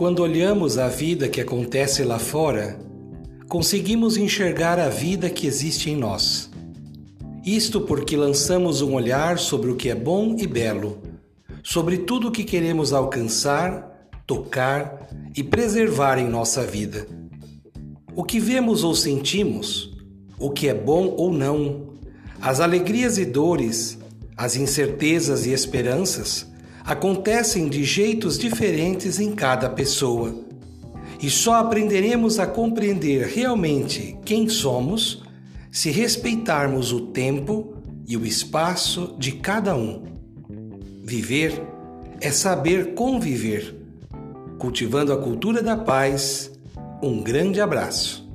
Quando olhamos a vida que acontece lá fora, conseguimos enxergar a vida que existe em nós. Isto porque lançamos um olhar sobre o que é bom e belo, sobre tudo o que queremos alcançar, tocar e preservar em nossa vida. O que vemos ou sentimos, o que é bom ou não, as alegrias e dores, as incertezas e esperanças acontecem de jeitos diferentes em cada pessoa. E só aprenderemos a compreender realmente quem somos se respeitarmos o tempo e o espaço de cada um. Viver é saber conviver. Cultivando a cultura da paz, um grande abraço.